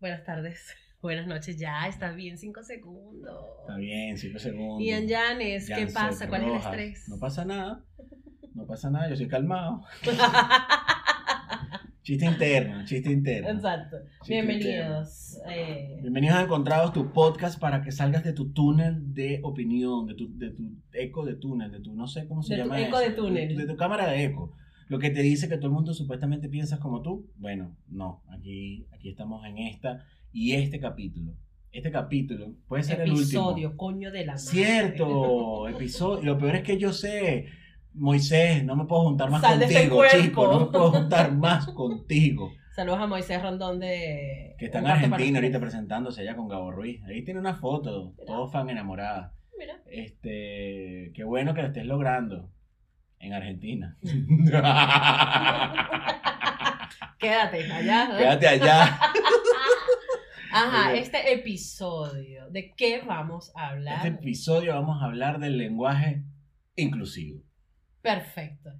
Buenas tardes. Buenas noches. Ya, está bien, cinco segundos. Está bien, cinco segundos. Ian Yanes, ¿qué Janset pasa? ¿Cuál es el estrés? No pasa nada. No pasa nada, yo soy calmado. Chiste interno, chiste interno. Exacto. Bienvenidos. eh, Bienvenidos a Encontrados, tu podcast para que salgas de tu túnel de opinión, de tu, de tu eco de túnel, de tu, no sé cómo se De tu llama eco eso, de túnel. De, tu cámara de eco. Lo que te dice que todo el mundo supuestamente piensas como tú. Bueno, no, aquí, aquí estamos en esta y este capítulo. Este capítulo puede ser el último. episodio, coño de la madre. Cierto, episodio. Lo peor es que yo sé, Moisés, no me puedo juntar más Sal contigo, chico. No me puedo juntar más contigo. Saludos a Moisés Rondón de. Que está en Argentina ahorita presentándose allá con Gabo Ruiz. Ahí tiene una foto, Mira. todos fan enamorada. Mira. Este, qué bueno que lo estés logrando en Argentina. Quédate allá. ¿no? Quédate allá. Ajá, este episodio, ¿de qué vamos a hablar? Este episodio vamos a hablar del lenguaje inclusivo. Perfecto.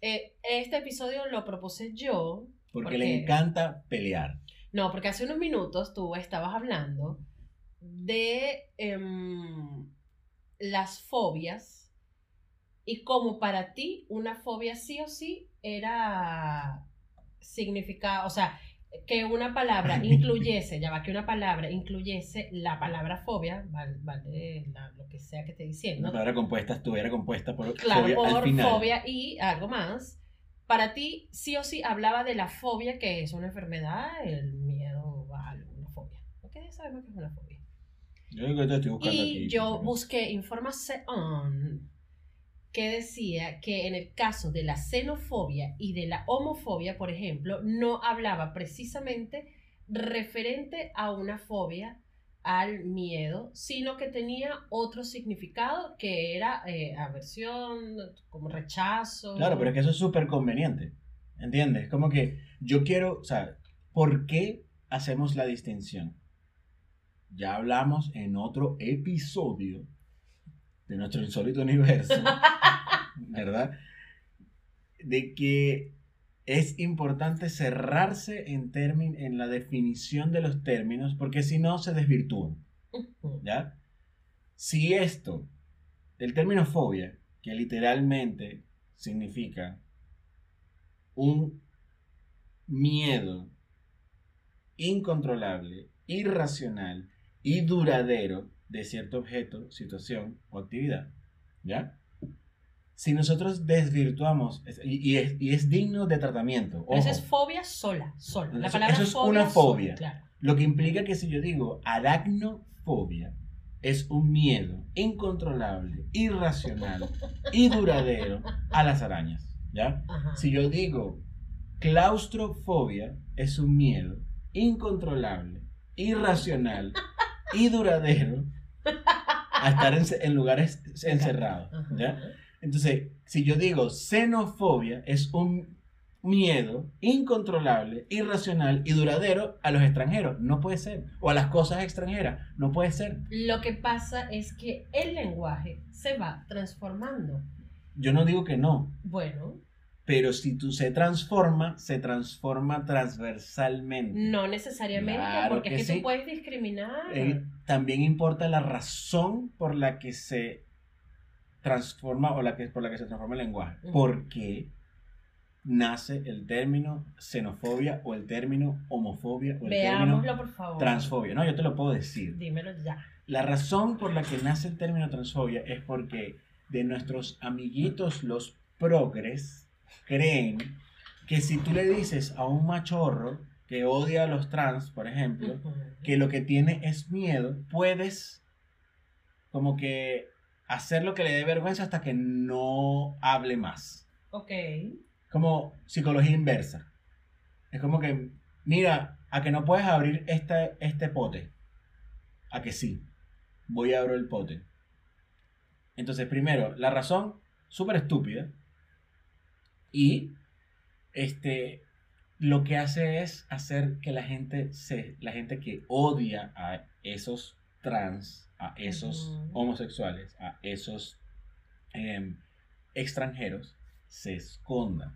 Eh, este episodio lo propuse yo. Porque ¿Por le encanta pelear. No, porque hace unos minutos tú estabas hablando de em, las fobias y como para ti una fobia sí o sí era significado, o sea, que una palabra incluyese, ya va, que una palabra incluyese la palabra fobia, vale, vale la- lo que sea que esté diciendo, palabra compuesta estuviera compuesta por claro, fobia al por final. fobia y algo más. Para ti, sí o sí, hablaba de la fobia, que es una enfermedad, el miedo a algo, una fobia. Ok, ya sabemos que es una fobia. Yo digo que te estoy buscando Y aquí. yo busqué información que decía que en el caso de la xenofobia y de la homofobia, por ejemplo, no hablaba precisamente referente a una fobia al miedo, sino que tenía otro significado que era eh, aversión, como rechazo. Claro, pero es que eso es súper conveniente. ¿Entiendes? Como que yo quiero, o sea, ¿por qué hacemos la distinción? Ya hablamos en otro episodio de nuestro insólito universo, ¿verdad? De que es importante cerrarse en, en la definición de los términos, porque si no se desvirtúan. ¿Ya? Si esto, el término fobia, que literalmente significa un miedo incontrolable, irracional y duradero de cierto objeto, situación o actividad, ¿ya? Si nosotros desvirtuamos, es- y, y es, y es digno de tratamiento, ojo, es fobia sola, sola. La palabra eso es fobia una sola, fobia. claro. Lo que implica que si yo digo aracnofobia, es un miedo incontrolable, irracional y duradero a las arañas. ¿Ya? Ajá. Si yo digo claustrofobia, es un miedo incontrolable, irracional y duradero a estar en, en lugares encerrados. ¿Ya? Entonces, si yo digo xenofobia, es un miedo incontrolable, irracional y duradero a los extranjeros. No puede ser. O a las cosas extranjeras. No puede ser. Lo que pasa es que el lenguaje se va transformando. Yo no digo que no. Bueno, Pero si tú se transforma, se transforma transversalmente. no necesariamente, Claro porque que es que sí. tú puedes discriminar. Eh, también importa la razón por la que se transforma o la que, por la que se transforma el lenguaje. Ujú. ¿Por qué nace el término xenofobia o el término homofobia o el Veámoslo, término por favor. transfobia? No, yo te lo puedo decir. Dímelo ya. La razón por la que nace el término transfobia es porque de nuestros amiguitos los progres creen que si tú le dices a un machorro que odia a los trans, por ejemplo, que lo que tiene es miedo, puedes como que hacer lo que le dé vergüenza hasta que no hable más. Ok. Como psicología inversa. Es como que, mira, a que no puedes abrir este, este pote. A que sí. Voy a abrir el pote. Entonces, primero, la razón, súper estúpida. Y este, lo que hace es hacer que la gente, se, la gente que odia a esos trans, a esos homosexuales, a esos em, extranjeros, se esconda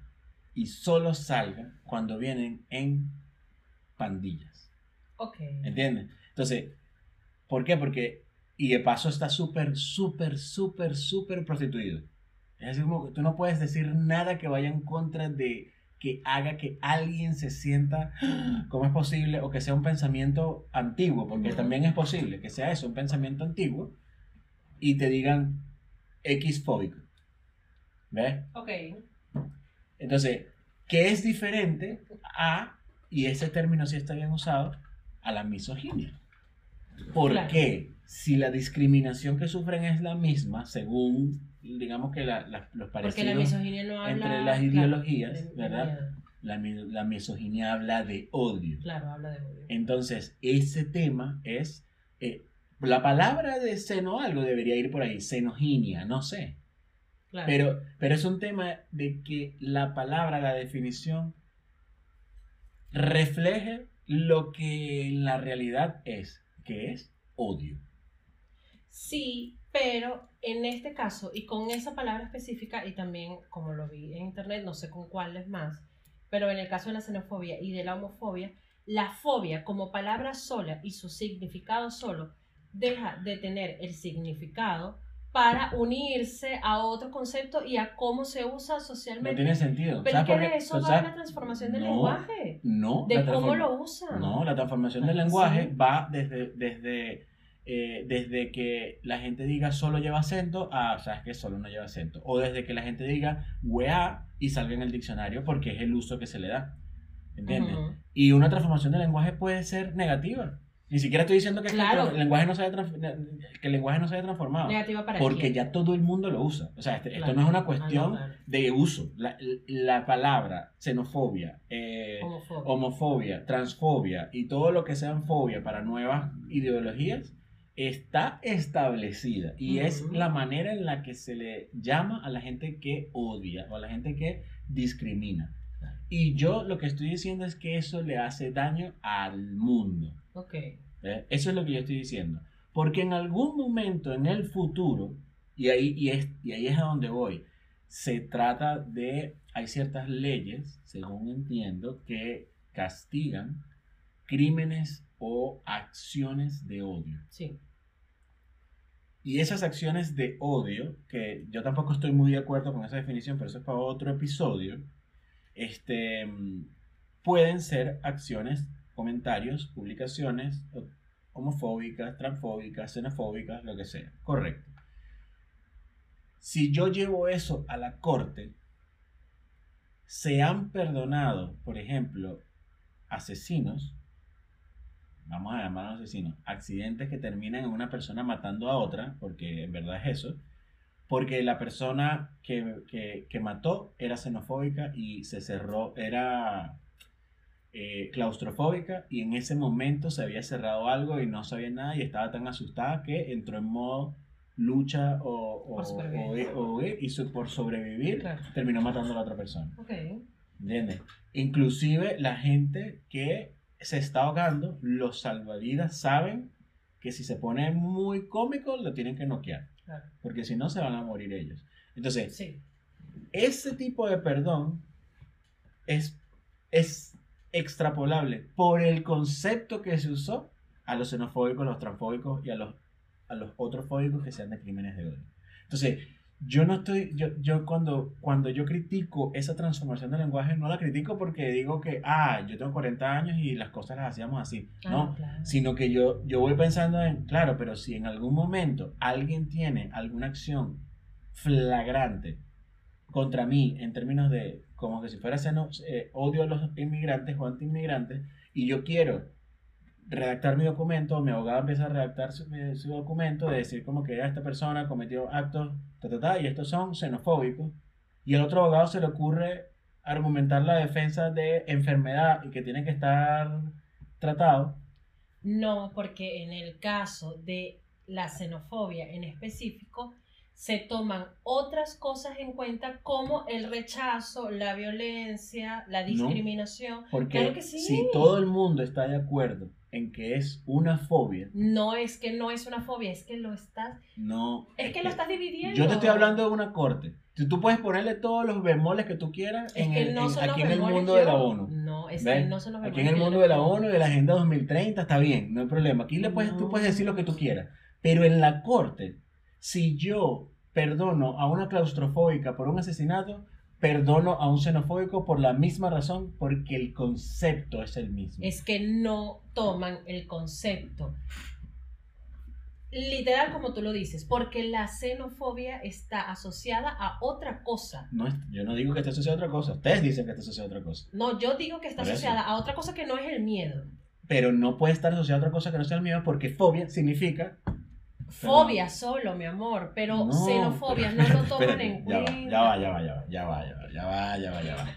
y solo salga cuando vienen en pandillas. Ok. ¿Entiendes? Entonces, ¿por qué? Porque, y de paso está súper, súper, súper, súper prostituido. Es decir, como que tú no puedes decir nada que vaya en contra de que haga que alguien se sienta "Ah, cómo es posible o que sea un pensamiento antiguo, porque también es posible que sea eso, un pensamiento antiguo, y te digan X fóbico. ¿Ves? Ok. Entonces, ¿qué es diferente a, y ese término sí está bien usado, a la misoginia? ¿Por Claro. qué? Si la discriminación que sufren es la misma, según, digamos que la- la- los la parecidos misoginia no habla. entre las ideologías, de- ¿verdad? La, la misoginia habla de odio. Claro, habla de odio. Entonces, ese tema es, eh, la palabra de seno algo debería ir por ahí, xenoginia, no sé. Claro. Pero, pero es un tema de que la palabra, la definición, refleje lo que en la realidad es, que es odio. Sí, pero en este caso, y con esa palabra específica, y también como lo vi en internet, no sé con cuáles más, pero en el caso de la xenofobia y de la homofobia, la fobia como palabra sola y su significado solo deja de tener el significado para unirse a otro concepto y a cómo se usa No socialmente. tiene sentido. pero es ¿Sabes que eso ¿Tú va sabes? la transformación del No, lenguaje, No, de cómo lo usan. No, la transformación del Ah, lenguaje sí. va desde, desde, eh, desde que la gente diga solo lleva acento a, sabes que solo no lleva acento. O desde que la gente diga weá y salga en el diccionario porque es el uso que se le da. ¿Entiendes? Ujú. Y una transformación del lenguaje puede ser negativa. Ni siquiera estoy diciendo que, Claro. el, lenguaje no se haya que el lenguaje no se haya transformado. Negativa para Porque quién. ya todo el mundo lo usa. O sea, este- esto Claro. no es una Ah, no, cuestión claro. de uso. La, la palabra xenofobia, eh, Homofobia. homofobia, transfobia y todo lo que sean fobia para nuevas ideologías está establecida y es la manera en la que se le llama a la gente que odia o a la gente que discrimina. Y yo lo que estoy diciendo es que eso le hace daño al mundo. Ok. ¿eh? Eso es lo que yo estoy diciendo. Porque en algún momento en el futuro, y ahí, y es, y ahí es a donde voy, se trata de, hay ciertas leyes, según entiendo, que castigan crímenes o acciones de odio. Sí. Y esas acciones de odio, que yo tampoco estoy muy de acuerdo con esa definición, pero eso es para otro episodio, este, pueden ser acciones, comentarios, publicaciones homofóbicas, transfóbicas, xenofóbicas, lo que sea. Correcto. Si yo llevo eso a la corte, se han perdonado, por ejemplo, asesinos, vamos a llamarlos asesinos, accidentes que terminan en una persona matando a otra, porque en verdad es eso, porque la persona que, que- que mató era xenofóbica y se cerró, era eh, claustrofóbica y en ese momento se había cerrado algo y no sabía nada y estaba tan asustada que entró en modo lucha o, o, o- o- y su- por sobrevivir Claro. terminó matando a la otra persona. Ok. ¿Entiendes? Inclusive la gente que se está ahogando, los salvavidas saben que si se pone muy cómico lo tienen que noquear, Claro. porque si no se van a morir ellos. Entonces, Sí. ese tipo de perdón es, es extrapolable por el concepto que se usó a los xenofóbicos, los transfóbicos y a los, a los otros fóbicos que sean de crímenes de odio. Entonces, yo no estoy, yo, yo cuando, cuando yo critico esa transformación del lenguaje, no la critico porque digo que, ah, yo tengo 40 años y las cosas las hacíamos así. No, Ah, claro. sino que yo, yo voy pensando en, claro, pero si en algún momento alguien tiene alguna acción flagrante contra mí en términos de como que si fuera seno- eh, odio a los inmigrantes o antiinmigrantes y yo quiero redactar mi documento, mi abogado empieza a redactar su, documento de decir como que esta persona cometió actos, ta, ta, ta, y estos son xenofóbicos, y al otro abogado se le ocurre argumentar la defensa de enfermedad y que tiene que estar tratado, No, porque en el caso de la xenofobia en específico, se toman otras cosas en cuenta como el rechazo, la violencia, la discriminación. Porque Claro que sí. si todo el mundo está de acuerdo en que es una fobia, No es que no es una fobia, es que lo estás, no. es que lo estás dividiendo. Yo te estoy hablando de una corte. Tú, tú puedes ponerle todos los bemoles que tú quieras Es en que el- no en- son los aquí en el bemoles mundo de la. ONU. No, es ¿Ves? que no son los Aquí en el bemoles mundo de la ONU y de la Agenda 2030 está bien, no hay problema. Aquí le puedes, tú puedes decir lo que tú quieras. Pero en la corte, si yo perdono a una claustrofóbica por un asesinato, perdono a un xenofóbico por la misma razón, porque el concepto es el mismo. Es que no toman el concepto. Literal como tú lo dices, porque la xenofobia está asociada a otra cosa. No yo no digo que esté asociado a otra cosa. Ustedes dicen que esté asociado a otra cosa. No, yo digo que está asociada a otra cosa que no es el miedo. Pero no puede estar asociado a otra cosa que no sea el miedo, porque fobia significa Fobia solo, mi amor, pero No, xenofobia pero- no lo toman espérate, en cuenta. Ya va, ya va, ya va, ya va, ya va, ya va, ya va, ya va.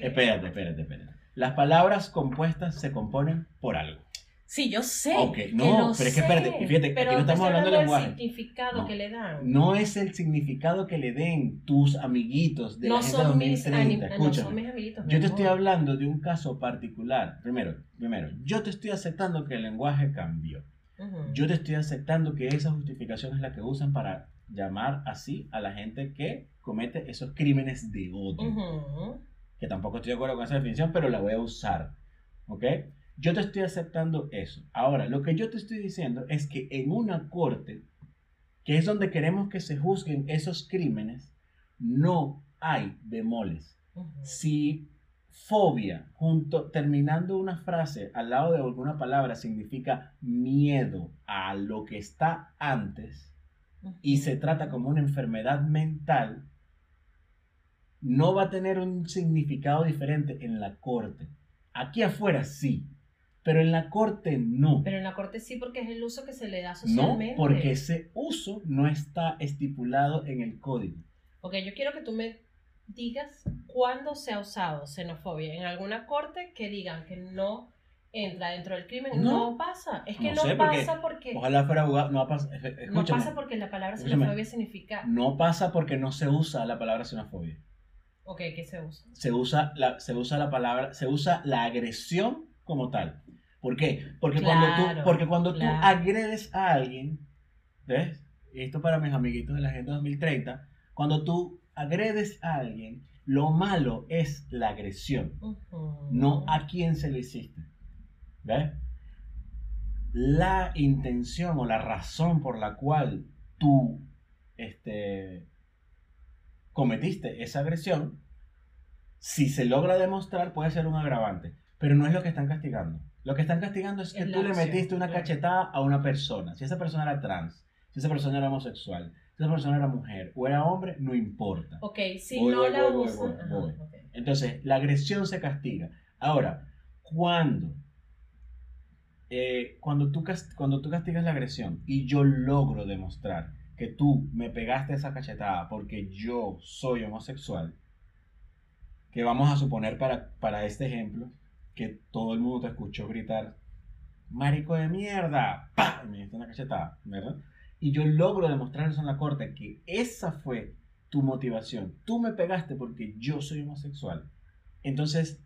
Espérate, espérate, espérate. Las palabras compuestas se componen por algo. Sí, yo sé. Ok, que no, lo pero es que espérate, fíjate, aquí pero no te estamos hablando de del lenguaje. significado No. que le dan. No es el significado que le den tus amiguitos de No la son, mis 2030. anim- no son mis amiguitos. mi Yo te estoy hablando de un caso particular. Primero, primero, yo te estoy aceptando que el lenguaje cambió. Yo te estoy aceptando que esa justificación es la que usan para llamar así a la gente que comete esos crímenes de odio. Que tampoco estoy de acuerdo con esa definición, pero la voy a usar. ¿Ok? Yo te estoy aceptando eso. Ahora, lo que yo te estoy diciendo es que en una corte, que es donde queremos que se juzguen esos crímenes, no hay bemoles. Si fobia, junto, terminando una frase al lado de alguna palabra, significa miedo a lo que está antes y se trata como una enfermedad mental, no va a tener un significado diferente en la corte. Aquí afuera sí, pero en la corte no. Pero en la corte sí, porque es el uso que se le da No, socialmente. porque ese uso no está estipulado en el código. Ok, yo quiero que tú me digas cuándo se ha usado xenofobia en alguna corte que digan que no entra dentro del crimen. No. No, pasa. Es que No no, sé, porque pasa porque. Ojalá fuera abogado. No pasa. no pasa porque la palabra xenofobia significa. No pasa porque no se usa la palabra xenofobia. Ok, ¿qué se usa? Se usa la, se usa la palabra, se usa la agresión como tal. ¿Por qué? Porque cuando tú, porque cuando claro. tú agredes a alguien, ¿ves? Esto para mis amiguitos de la Agenda 2030, cuando tú agredes a alguien, lo malo es la agresión, no a quién se lo hiciste. ¿Ves? La intención o la razón por la cual tú este, cometiste esa agresión, si se logra demostrar, puede ser un agravante. Pero no es lo que están castigando. Lo que están castigando es que Es tú le metiste una cachetada a una persona. Si esa persona era trans, si esa persona era homosexual, esa persona era mujer o era hombre, no importa. Ok, si Voy, no voy, la voy, voy, usan. voy, ajá, voy. ok. Entonces, la agresión se castiga. Ahora, cuando, eh, cuando, tú, cuando tú castigas la agresión y yo logro demostrar que tú me pegaste esa cachetada porque yo soy homosexual, que vamos a suponer para, para este ejemplo, que todo el mundo te escuchó gritar, marico de mierda, ¡pah! y me diste una cachetada, ¿verdad? Y yo logro demostrar eso en la corte, que esa fue tu motivación. Tú me pegaste porque yo soy homosexual. Entonces,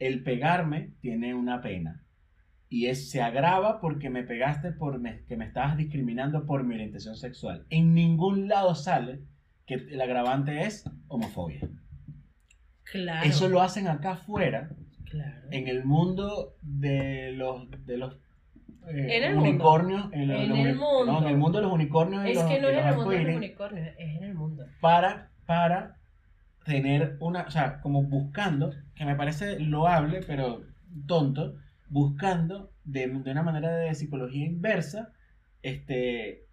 el pegarme tiene una pena. Y es, se agrava porque me pegaste por me- que me estabas discriminando por mi orientación sexual. En ningún lado sale que el agravante es homofobia. Claro. Eso lo hacen acá afuera, Claro. en el mundo de los, de los eh, En el mundo. unicornios. En, los- En los el mundo. No, en el mundo de los unicornios y Es los, que no es en el mundo de los unicornios, es en el mundo. para, para tener una, o sea, como buscando, que me parece loable, pero tonto, buscando de, de una manera de psicología inversa, este,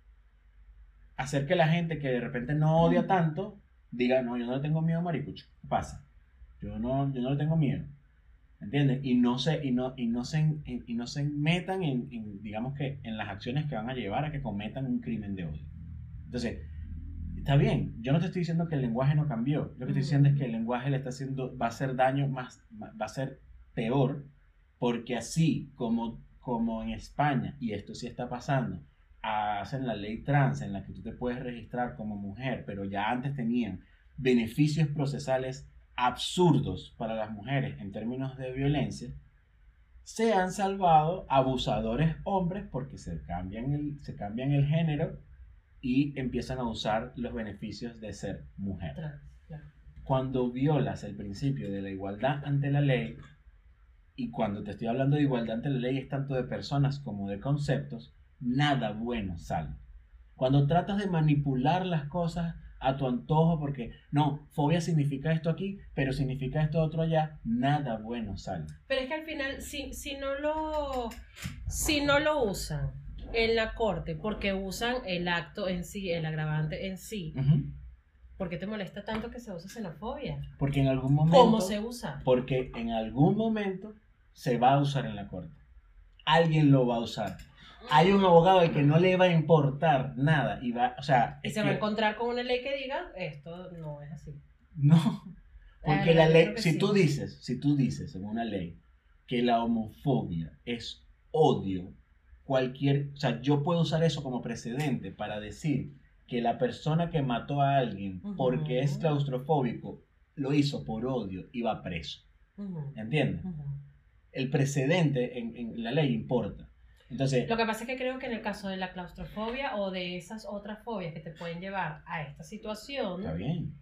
hacer que la gente que de repente no odia tanto, diga, no, yo no le tengo miedo a Maricucho, ¿qué pasa? Yo no, yo no le tengo miedo. ¿Entiendes? Y no se, y no, y no se, en- y no se metan en, en, digamos que, en las acciones que van a llevar a que cometan un crimen de odio. Entonces, está bien, yo no te estoy diciendo que el lenguaje no cambió. Lo que estoy diciendo es que el lenguaje le está haciendo, va a hacer daño más, va a ser peor, porque así como, como en España, y esto sí está pasando, hacen la ley trans en la que tú te puedes registrar como mujer, pero ya antes tenían beneficios procesales absurdos para las mujeres en términos de violencia, se han salvado abusadores hombres porque se cambian el, se cambian el género y empiezan a usar los beneficios de ser mujer. Cuando violas el principio de la igualdad ante la ley, y cuando te estoy hablando de igualdad ante la ley es tanto de personas como de conceptos, nada bueno sale. Cuando tratas de manipular las cosas a tu antojo, porque no, fobia significa esto aquí, pero significa esto otro allá, nada bueno sale. Pero es que al final, si, si, no lo, si no lo usan en la corte, porque usan el acto en sí, el agravante en sí, Ujú. ¿por qué te molesta tanto que se use xenofobia? Porque en algún momento... ¿Cómo se usa? Porque en algún momento se va a usar en la corte. Alguien lo va a usar. Hay un abogado al que no le va a importar nada y va, o sea, Y se va a que- encontrar con una ley que diga, esto no es así. no, porque Ah, la yo ley, que si sí. tú dices, si tú dices en una ley que la homofobia es odio, cualquier, o sea, yo puedo usar eso como precedente para decir que la persona que mató a alguien porque es claustrofóbico lo hizo por odio y va preso, Ujú, ¿entiendes? ujú. el precedente en, en la ley importa. Entonces, Lo que pasa es que creo que en el caso de la claustrofobia o de esas otras fobias que te pueden llevar a esta situación, está bien.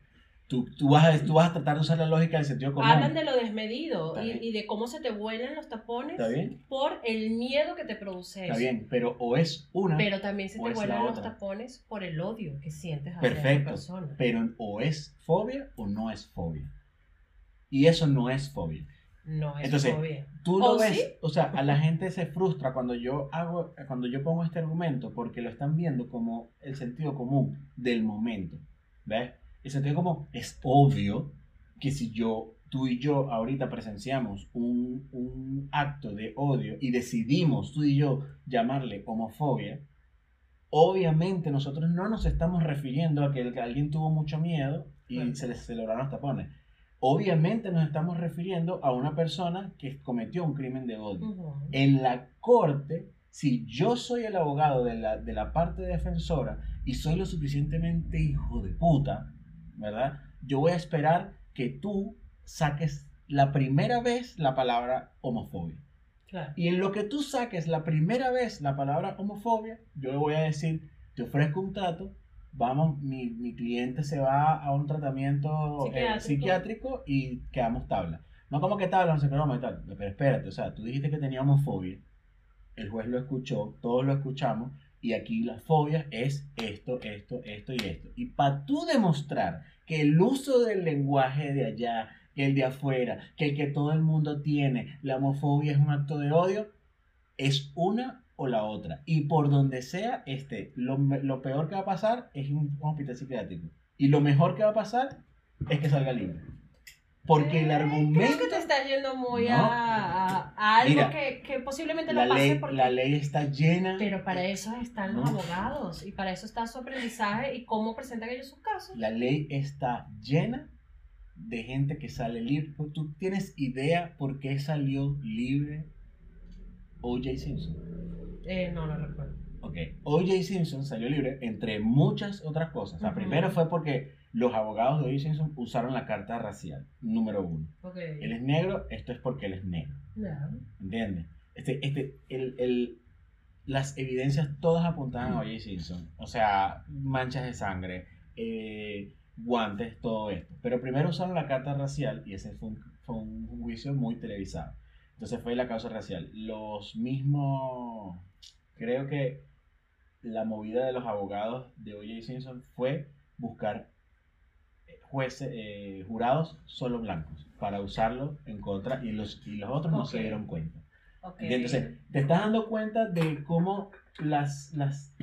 Tú, tú, vas a, tú vas a tratar de usar la lógica del sentido común. hablan de lo desmedido y, y de cómo se te vuelan los tapones por el miedo que te produce está eso. bien, pero o es una, Pero también se te la vuelan los tapones por el odio que sientes hacia perfecto, persona. pero o es fobia o no es fobia. Y eso no es fobia. No es Entonces, fobia. Tú lo ¿O ves, sí? o sea, a la gente se frustra cuando yo hago, cuando yo pongo este argumento porque lo están viendo como el sentido común del momento, ¿ves? El sentido común es obvio que si yo, tú y yo ahorita presenciamos un, un acto de odio y decidimos tú y yo llamarle homofobia, obviamente nosotros no nos estamos refiriendo a que el- que alguien tuvo mucho miedo y se le celebraron los tapones. Obviamente nos estamos refiriendo a una persona que cometió un crimen de odio. En la corte, si yo soy el abogado de la, de la parte defensora y soy lo suficientemente hijo de puta, ¿verdad? Yo voy a esperar que tú saques la primera vez la palabra homofobia. Claro. Y en lo que tú saques la primera vez la palabra homofobia, yo le voy a decir, te ofrezco un trato, vamos, mi, mi cliente se va a un tratamiento eh, Psiquiátrico. y quedamos tabla. No como que tabla, no sé qué y tal. Pero espérate, o sea, tú dijiste que tenía homofobia, el juez lo escuchó, todos lo escuchamos, y aquí la fobia es esto, esto, esto y esto. Y para tú demostrar que el uso del lenguaje de allá, que el de afuera, que el que todo el mundo tiene, la homofobia es un acto de odio, es una o la otra. Y por donde sea, este, lo, lo peor que va a pasar es un hospital psiquiátrico. Y lo mejor que va a pasar es que salga libre. Porque el Eh, argumento... Creo que te estás yendo muy No. a, a- algo Mira, que, que posiblemente La no pase ley, porque... la ley está llena... Pero para eso están los No. abogados y para eso está su aprendizaje y cómo presentan ellos sus casos. La ley está llena de gente que sale libre. ¿Tú tienes idea por qué salió libre O.J. Simpson? Eh, no, no recuerdo. Ok, O.J. Simpson salió libre entre muchas otras cosas. La primera fue porque los abogados de O.J. Simpson usaron la carta racial, número uno. Ok. Él es negro, esto es porque él es negro. Ya. ¿Entiendes? Este, este, el, el- las evidencias todas apuntaban a O.J. Simpson. O sea, manchas de sangre, eh, guantes, todo esto. Pero primero usaron la carta racial y ese fue un, fue un juicio muy televisado. Entonces fue la causa racial. Los mismos, creo que la movida de los abogados de O.J. Simpson fue buscar eh, jueces, eh, jurados solo blancos para usarlo en contra y los, y los otros no se dieron cuenta. Ok. Entonces, te estás dando cuenta de cómo las, las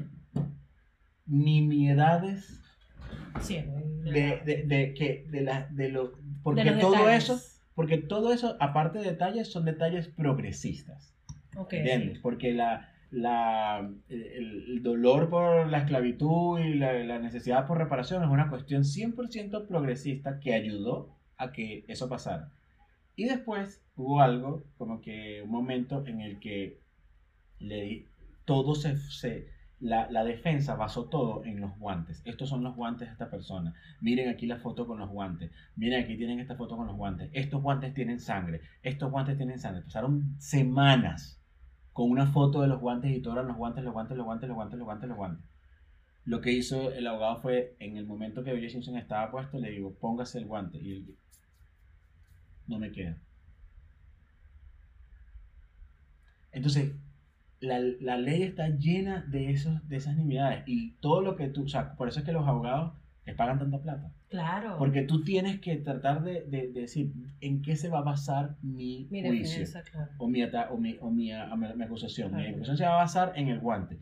nimiedades Sí, de, de, de, que, de, la, de lo... Porque De todo detalles. eso, porque todo eso, aparte de detalles, son detalles progresistas. Ok. ¿Entiendes? Porque la, la, el, dolor por la esclavitud y la, la necesidad por reparación es una cuestión 100% progresista que ayudó a que eso pasara. Y después hubo algo, como que un momento en el que le, todo se, se la, la defensa basó todo en los guantes. Estos son los guantes de esta persona. Miren aquí la foto con los guantes. Miren aquí tienen esta foto con los guantes. Estos guantes tienen sangre. Estos guantes tienen sangre. Pasaron semanas con una foto de los guantes y todos los guantes, los guantes, los guantes, los guantes, los guantes, los guantes. Lo que hizo el abogado fue, en el momento que O.J. Simpson estaba puesto, le digo, póngase el guante. Y él, no me queda. Entonces, la, la, ley está llena de, esos, de esas nimiedades. Y todo lo que tú, o sea, por eso es que los abogados les pagan tanta plata. Claro. Porque tú tienes que tratar de, de, de decir en qué se va a basar mi, mi juicio claro. o, mi, ata- o, mi, o mi, a- mi- mi acusación. Mi acusación se va a basar en el guante.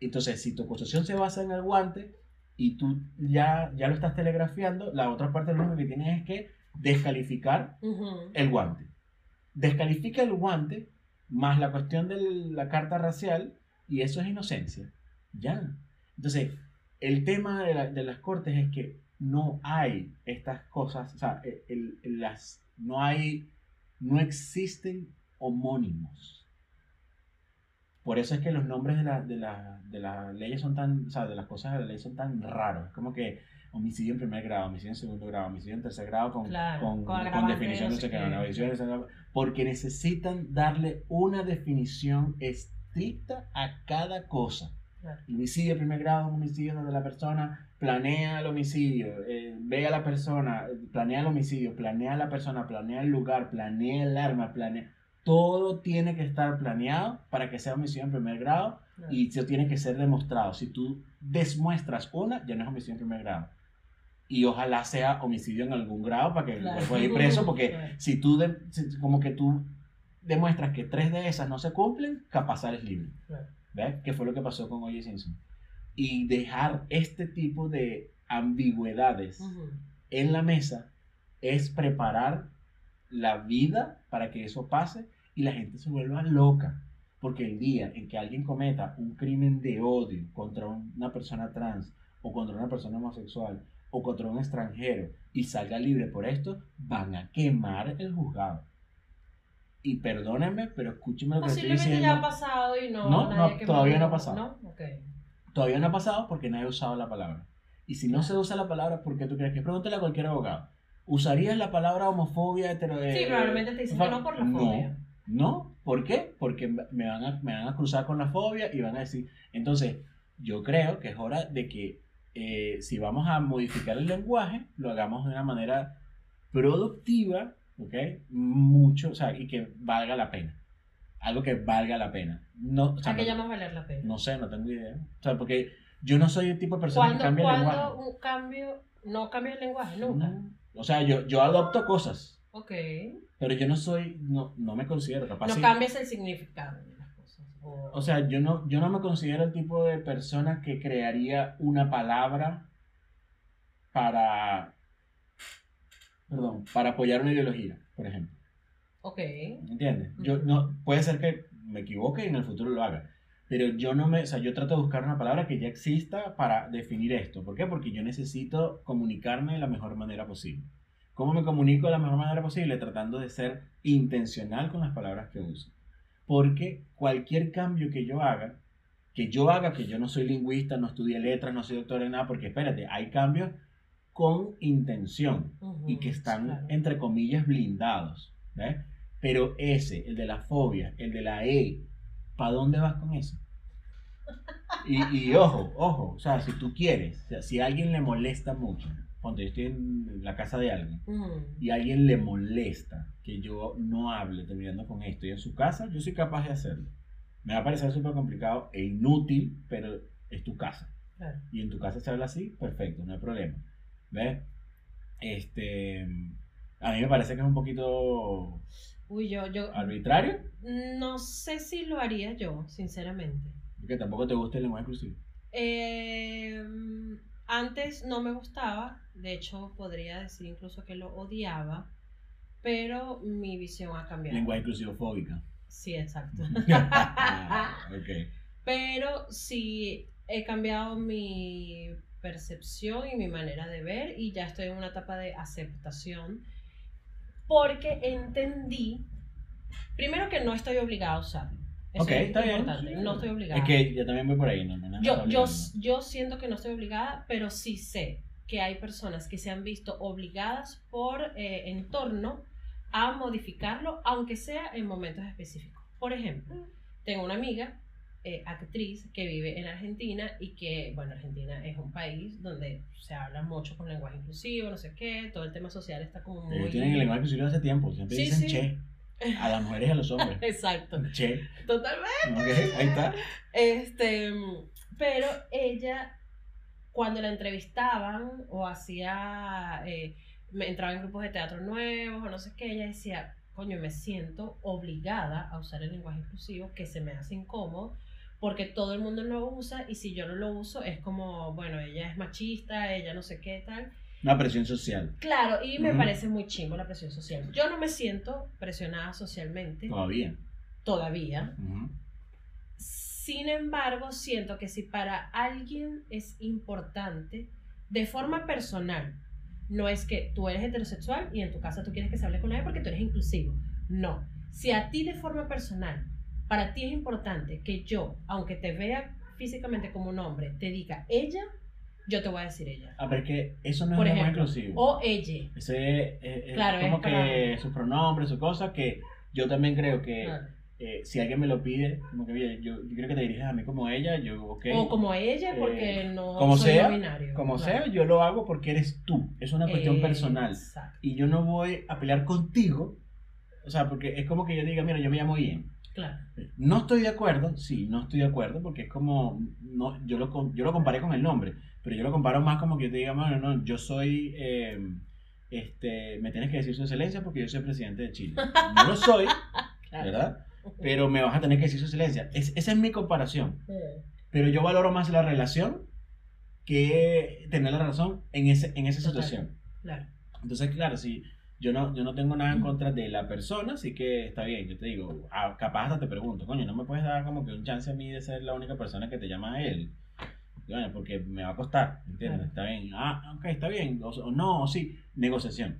Entonces, si tu acusación se basa en el guante y tú ya, ya lo estás telegrafiando, la otra parte lo único que tienes es que descalificar el guante. Descalifica el guante más la cuestión de la carta racial y eso es inocencia. Ya. Entonces, el tema de, la- de las cortes es que no hay estas cosas, o sea, el- el- las, no hay, no existen homónimos. Por eso es que los nombres de, la- de, la- de las leyes son tan, o sea, de las cosas de la ley son tan raros. Es como que homicidio en primer grado, homicidio en segundo grado, homicidio en tercer grado con, Claro, con, con con definición no sé qué, definición de segundo grado, porque necesitan darle una definición estricta a cada cosa. Claro. Homicidio primer grado homicidio donde la persona planea el homicidio, eh, ve a la persona, planea el homicidio, planea a la persona, planea el lugar, planea el arma, planea... Todo tiene que estar planeado para que sea homicidio en primer grado Claro. y eso tiene que ser demostrado. Si tú desmuestras una, ya no es homicidio en primer grado. Y ojalá sea homicidio en algún grado para que Claro. pueda ir preso, porque Claro. si tú, de- si- como que tú demuestras que tres de esas no se cumplen, capaz sales libre. Claro. ¿Ves? Que fue lo que pasó con O.J. Simpson. Y dejar este tipo de ambigüedades Ujú. en la mesa es preparar la vida para que eso pase y la gente se vuelva loca. Porque el día en que alguien cometa un crimen de odio contra una persona trans o contra una persona homosexual o contra un extranjero y salga libre por esto, van a quemar el juzgado. Y perdónenme, pero escúchenme lo que estoy Posiblemente ya ha pasado y no. No, nadie no, todavía no ha pasado. ¿No? Todavía no ha pasado porque nadie ha usado la palabra. Y si no se usa la palabra, ¿por qué tú crees que? Pregúntale a cualquier abogado. ¿Usarías la palabra homofobia, hetero... Sí, eh, probablemente te dicen que no por la no, fobia. No, ¿por qué? Porque me van, a, me van a cruzar con la fobia y van a decir... Entonces, yo creo que es hora de que eh, si vamos a modificar el lenguaje, lo hagamos de una manera productiva, ¿ok? Mucho, o sea, y que valga la pena. Algo que valga la pena. No, o sea, ¿A qué no- llamas valer la pena? no sé, no tengo idea. O sea, porque yo no soy el tipo de persona que ¿Cuándo, cambia el lenguaje. un cambio no cambia el lenguaje? Nunca. No. O sea, yo, yo adopto cosas, Ok. pero yo no soy, no, no me considero capaz. No cambias el significado. O, sea, yo no, yo no me considero el tipo de persona que crearía una palabra para, perdón, para apoyar una ideología, por ejemplo. ok. ¿Entiendes? Yo no, puede ser que me equivoque y en el futuro lo haga. Pero yo no me, o sea, yo trato de buscar una palabra que ya exista para definir esto. ¿Por qué? Porque yo necesito comunicarme de la mejor manera posible. ¿Cómo me comunico de la mejor manera posible? Tratando de ser intencional con las palabras que uso. Porque cualquier cambio que yo haga, que yo haga, que yo no soy lingüista, no estudié letras, no soy doctor en nada, porque espérate, hay cambios con intención Ujú, y que están, claro. entre comillas, blindados. ¿ves? Pero ese, el de la fobia, el de la E, ¿para dónde vas con eso? Y, y ojo, ojo, o sea, si tú quieres, o sea, si a alguien le molesta mucho, ponte, yo estoy en la casa de alguien Ujú. y a alguien le molesta que yo no hable terminando con esto y en su casa, yo soy capaz de hacerlo. Me va a parecer súper complicado e inútil, pero es tu casa Claro. y en tu casa se habla así, perfecto, no hay problema. ¿Ves? Este, a mí me parece que es un poquito Uy, yo, yo arbitrario, no sé si lo haría yo, sinceramente. porque tampoco te gusta el lenguaje inclusivo. Eh, antes no me gustaba, de hecho podría decir incluso que lo odiaba, pero mi visión ha cambiado. Lenguaje inclusivo fóbica. Sí, exacto. pero sí he cambiado mi percepción y mi manera de ver y ya estoy en una etapa de aceptación porque entendí, primero que no estoy obligada a usarlo, Eso es está bien. importante. sí. No estoy obligada. Es que yo también voy por ahí, no, no, no, yo, yo, yo siento que no estoy obligada, pero sí sé que hay personas que se han visto obligadas por eh, entorno a modificarlo, aunque sea en momentos específicos. Por ejemplo, tengo una amiga, eh, actriz, que vive en Argentina y que, bueno, Argentina es un país donde se habla mucho con lenguaje inclusivo, no sé qué, todo el tema social está como muy... Ellos tienen el lenguaje inclusivo hace tiempo, siempre Sí, dicen sí. che a las mujeres y a los hombres. Exacto, che, totalmente. ok, ahí está. Este, pero ella, cuando la entrevistaban o hacía, eh, me entraba en grupos de teatro nuevos o no sé qué, ella decía, coño, me siento obligada a usar el lenguaje inclusivo que se me hace incómodo porque todo el mundo lo usa y si yo no lo uso es como, bueno, ella es machista, ella no sé qué tal. Una presión social, Claro, y me parece muy chimbo la presión social. Yo no me siento presionada socialmente todavía. todavía. Sin embargo, siento que si para alguien es importante, de forma personal, no es que tú eres heterosexual y en tu casa tú quieres que se hable con ella porque tú eres inclusivo. No. Si a ti de forma personal, para ti es importante que yo, aunque te vea físicamente como un hombre, te diga ella, yo te voy a decir ella. Ah, pero es que eso no es Por lenguaje ejemplo, inclusivo. O ella. Ese es, es- es Claro, como es que para- sus pronombres, sus cosas, que yo también creo que Claro. Eh, si alguien me lo pide, como que "Oye, yo, yo creo que te dirijas a mí como ella, yo, ok. O como ella, porque no como soy sea, binario. Como Claro. sea, yo lo hago porque eres tú. Es una cuestión personal. Exacto. Y yo no voy a pelear contigo. O sea, porque es como que yo diga, mira, yo me llamo Ian. Claro. No estoy de acuerdo, sí, no estoy de acuerdo, porque es como, no, yo, lo, yo lo comparé con el nombre, pero yo lo comparo más como que yo te diga, bueno, no, yo soy, eh, este, me tienes que decir su excelencia porque yo soy presidente de Chile. No lo soy, Claro. ¿verdad? Pero me vas a tener que decir su excelencia. Es- esa es mi comparación. Pero yo valoro más la relación que tener la razón en, ese, en esa situación. Claro. Entonces, claro, si yo no, yo no tengo nada en contra de la persona, así que está bien. Yo te digo, ah, capaz hasta te pregunto, coño, ¿no me puedes dar como que un chance a mí de ser la única persona que te llama a él? Bueno, porque me va a costar, ¿entiendes? Claro. Está bien. Ah, ok, está bien. O, o no, o sí, negociación.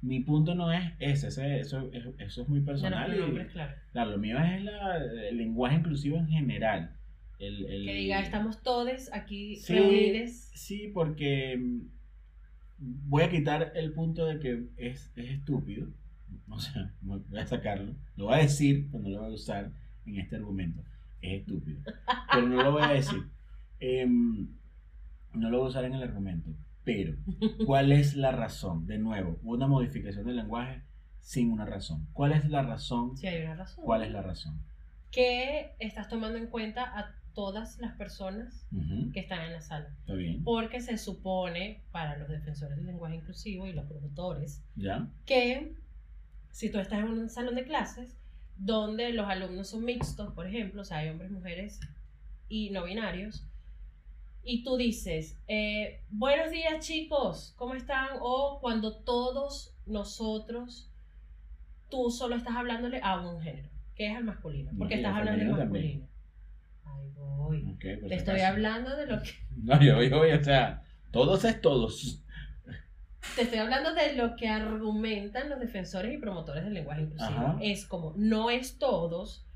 Mi punto no es ese, ese- eso, eso, eso es muy personal. y- claro. claro, lo mío es la- el lenguaje inclusivo en general. El, el- Que diga, estamos todos aquí Sí. reunidos. Sí, porque mm, voy a quitar el punto de que es, es estúpido. O sea, voy a sacarlo. Lo voy a decir, pero no lo voy a usar en este argumento. Es estúpido. Pero no lo voy a decir. Em, no lo voy a usar en el argumento. Pero, ¿cuál es la razón? De nuevo, una modificación del lenguaje sin una razón. ¿Cuál es la razón? Si hay una razón. ¿Cuál es la razón? Que estás tomando en cuenta a todas las personas que están en la sala. Está bien. Porque se supone, para los defensores del lenguaje inclusivo y los promotores, ¿Ya? que si tú estás en un salón de clases donde los alumnos son mixtos, por ejemplo, o sea, hay hombres, mujeres y no binarios, y tú dices, eh, buenos días chicos, ¿cómo están? O cuando todos nosotros, tú solo estás hablándole a un género, que es al masculino, porque estás hablando del masculino. Ahí voy. Te estoy acaso. hablando de lo que No, yo, yo, o sea, todos es todos. te estoy hablando de lo que argumentan los defensores y promotores del lenguaje inclusivo. Ajá. Es como, no es todos,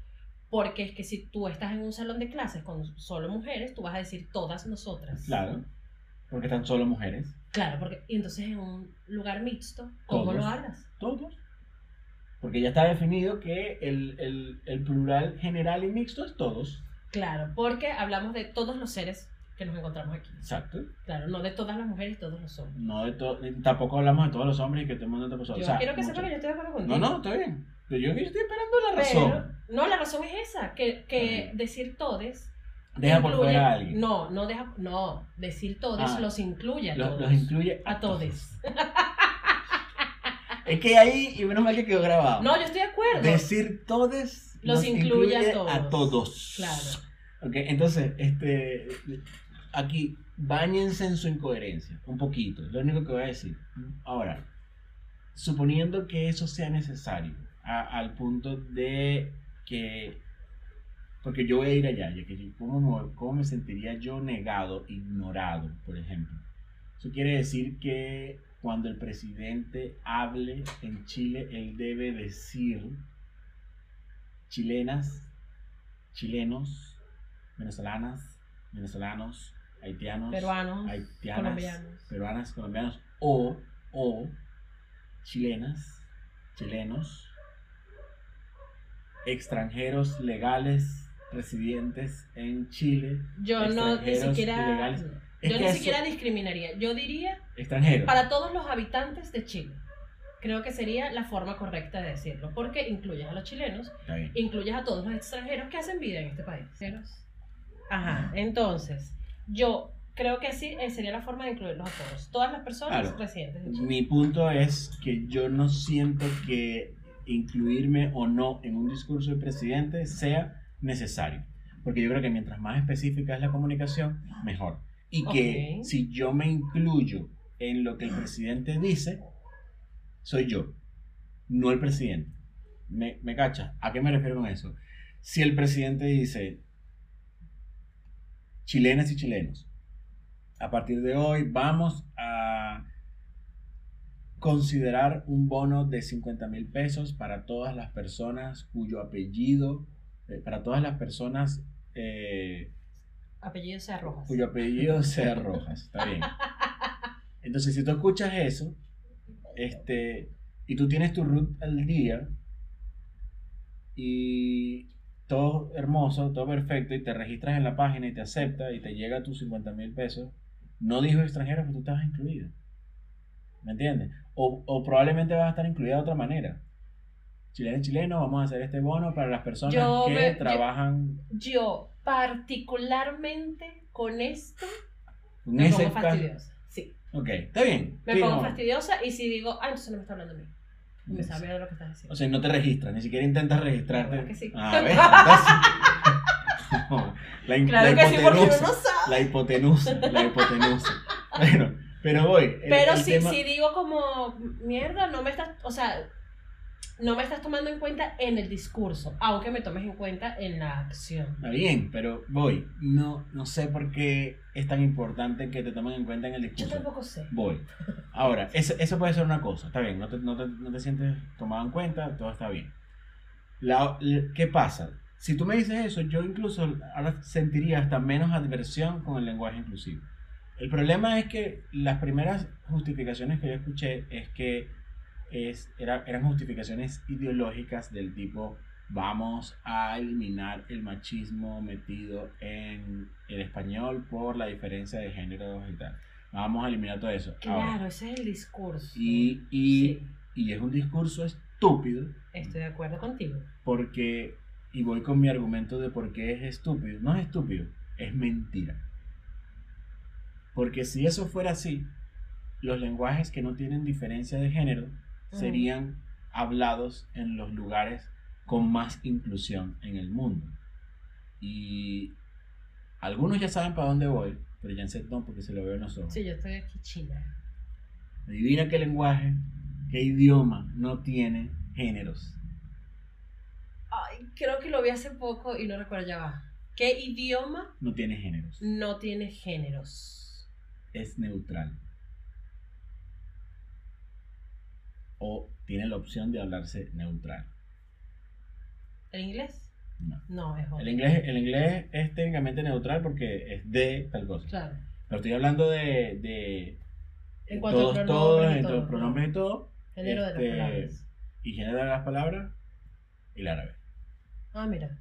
porque es que si tú estás en un salón de clases con solo mujeres, tú vas a decir todas nosotras. Claro, porque están solo mujeres. Claro, porque y entonces en un lugar mixto, ¿cómo Todos. lo hablas? Todos. Porque ya está definido que el, el, el plural general y mixto es todos. Claro, porque hablamos de todos los seres que nos encontramos aquí. Exacto. Claro, no de todas las mujeres y todos los hombres. No de to- tampoco hablamos de todos los hombres y que todo el mundo te pasó. Yo o sea, quiero que sepa que yo estoy de acuerdo contigo. No, no, está bien. Pero yo estoy esperando la Pero, razón. no, la razón es esa, que, que decir todes Deja por fuera a alguien. No, no deja, no, decir todes Ah. los incluye a Los, todos. los incluye A todes. Es que ahí, y menos mal que quedó grabado. No, yo estoy de acuerdo. Decir todes Los incluye a todos. a todos. Claro. Ok, entonces, este, aquí, bañense en su incoherencia, un poquito, es lo único que voy a decir. Ahora, suponiendo que eso sea necesario, a- al punto de que, porque yo voy a ir allá, ya que ¿cómo, me- ¿cómo me sentiría yo negado, ignorado, por ejemplo? Eso quiere decir que cuando el presidente hable en Chile, él debe decir chilenas chilenos, venezolanas, venezolanos, haitianos, Peruanos, haitianas, colombianos. peruanas, colombianos, o, o chilenas, chilenos, extranjeros legales residentes en Chile, Yo no ni siquiera. Yo ni eso- siquiera discriminaría. Yo diría extranjeros. para todos los habitantes de Chile. Creo que sería la forma correcta de decirlo. Porque incluyes a los chilenos, incluyes a todos los extranjeros que hacen vida en este país. Ajá, entonces, yo creo que así eh, sería la forma de incluirlos a todos. Todas las personas Claro. residentes de Chile. Mi punto es que yo no siento que incluirme o no en un discurso del presidente sea necesario. Porque yo creo que mientras más específica es la comunicación, mejor. Y que si yo me incluyo en lo que el presidente dice, soy yo, no el presidente. ¿Me, me cacha? ¿A qué me refiero con eso? Si el presidente dice, chilenas y chilenos, a partir de hoy vamos a considerar un bono de 50 mil pesos para todas las personas cuyo apellido, eh, para todas las personas eh, Apellido sea Rojas. cuyo apellido sea Rojas. Está bien. Entonces, si tú escuchas eso, este, y tú tienes tu root al día, y todo hermoso, todo perfecto, y te registras en la página y te acepta y te llega tus 50 mil pesos, no dijo extranjero, pero tú estabas incluido. ¿Me entiendes? O, o probablemente vas a estar incluida de otra manera. Chileno y chileno, vamos a hacer este bono para las personas Yo que me- yo- trabajan Yo, particularmente con esto, en me ese pongo fastidiosa. Sí, Ok, está bien. me pongo no. fastidiosa y si digo, ah, entonces no me está hablando a mí. Y me sabe de lo que estás diciendo. O sea, no te registras, ni siquiera intentas registrarte. Claro que sí. A ver, entonces- la, claro la que sí, porque uno no sabe. La hipotenusa, la hipotenusa. Bueno, pero voy. el- Pero el si, tema- si digo como, mierda, no me estás, o sea, no me estás tomando en cuenta en el discurso, aunque me tomes en cuenta en la acción. Está bien, pero voy. No, no sé por qué es tan importante que te tomen en cuenta en el Yo discurso. tampoco sé. Voy. Ahora, eso, eso puede ser una cosa, está bien, no te, no te, no te sientes tomado en cuenta, todo está bien. La- la- ¿Qué pasa? Si tú me dices eso, yo incluso ahora sentiría hasta menos adversión con el lenguaje inclusivo. El problema es que las primeras justificaciones que yo escuché es que es, era- eran justificaciones ideológicas del tipo vamos a eliminar el machismo metido en el español por la diferencia de géneros y tal. Vamos a eliminar todo eso. Ahora, Claro, ese es el discurso. y, y, Sí, y es un discurso estúpido estoy de acuerdo contigo. porque, y voy con mi argumento de por qué es estúpido. No es estúpido, es mentira. Porque si eso fuera así, los lenguajes que no tienen diferencia de género serían hablados en los lugares con más inclusión en el mundo. Y algunos ya saben para dónde voy, pero Janset no, porque se lo veo en los ojos. Sí, yo estoy aquí china. Adivina qué lenguaje, qué idioma no tiene géneros. Ay, creo que lo vi hace poco y no recuerdo ya va. ¿Qué idioma No tiene géneros. no tiene géneros? Es neutral. O tiene la opción de hablarse neutral. ¿El inglés? No. No, es. El inglés, el inglés es técnicamente neutral porque es de tal cosa. Claro. Pero estoy hablando de, de En todos, pronombres todos, en todo, todos pronombres y todo, Género de Este, las palabras. y género de las palabras, y el árabe. Ah, mira.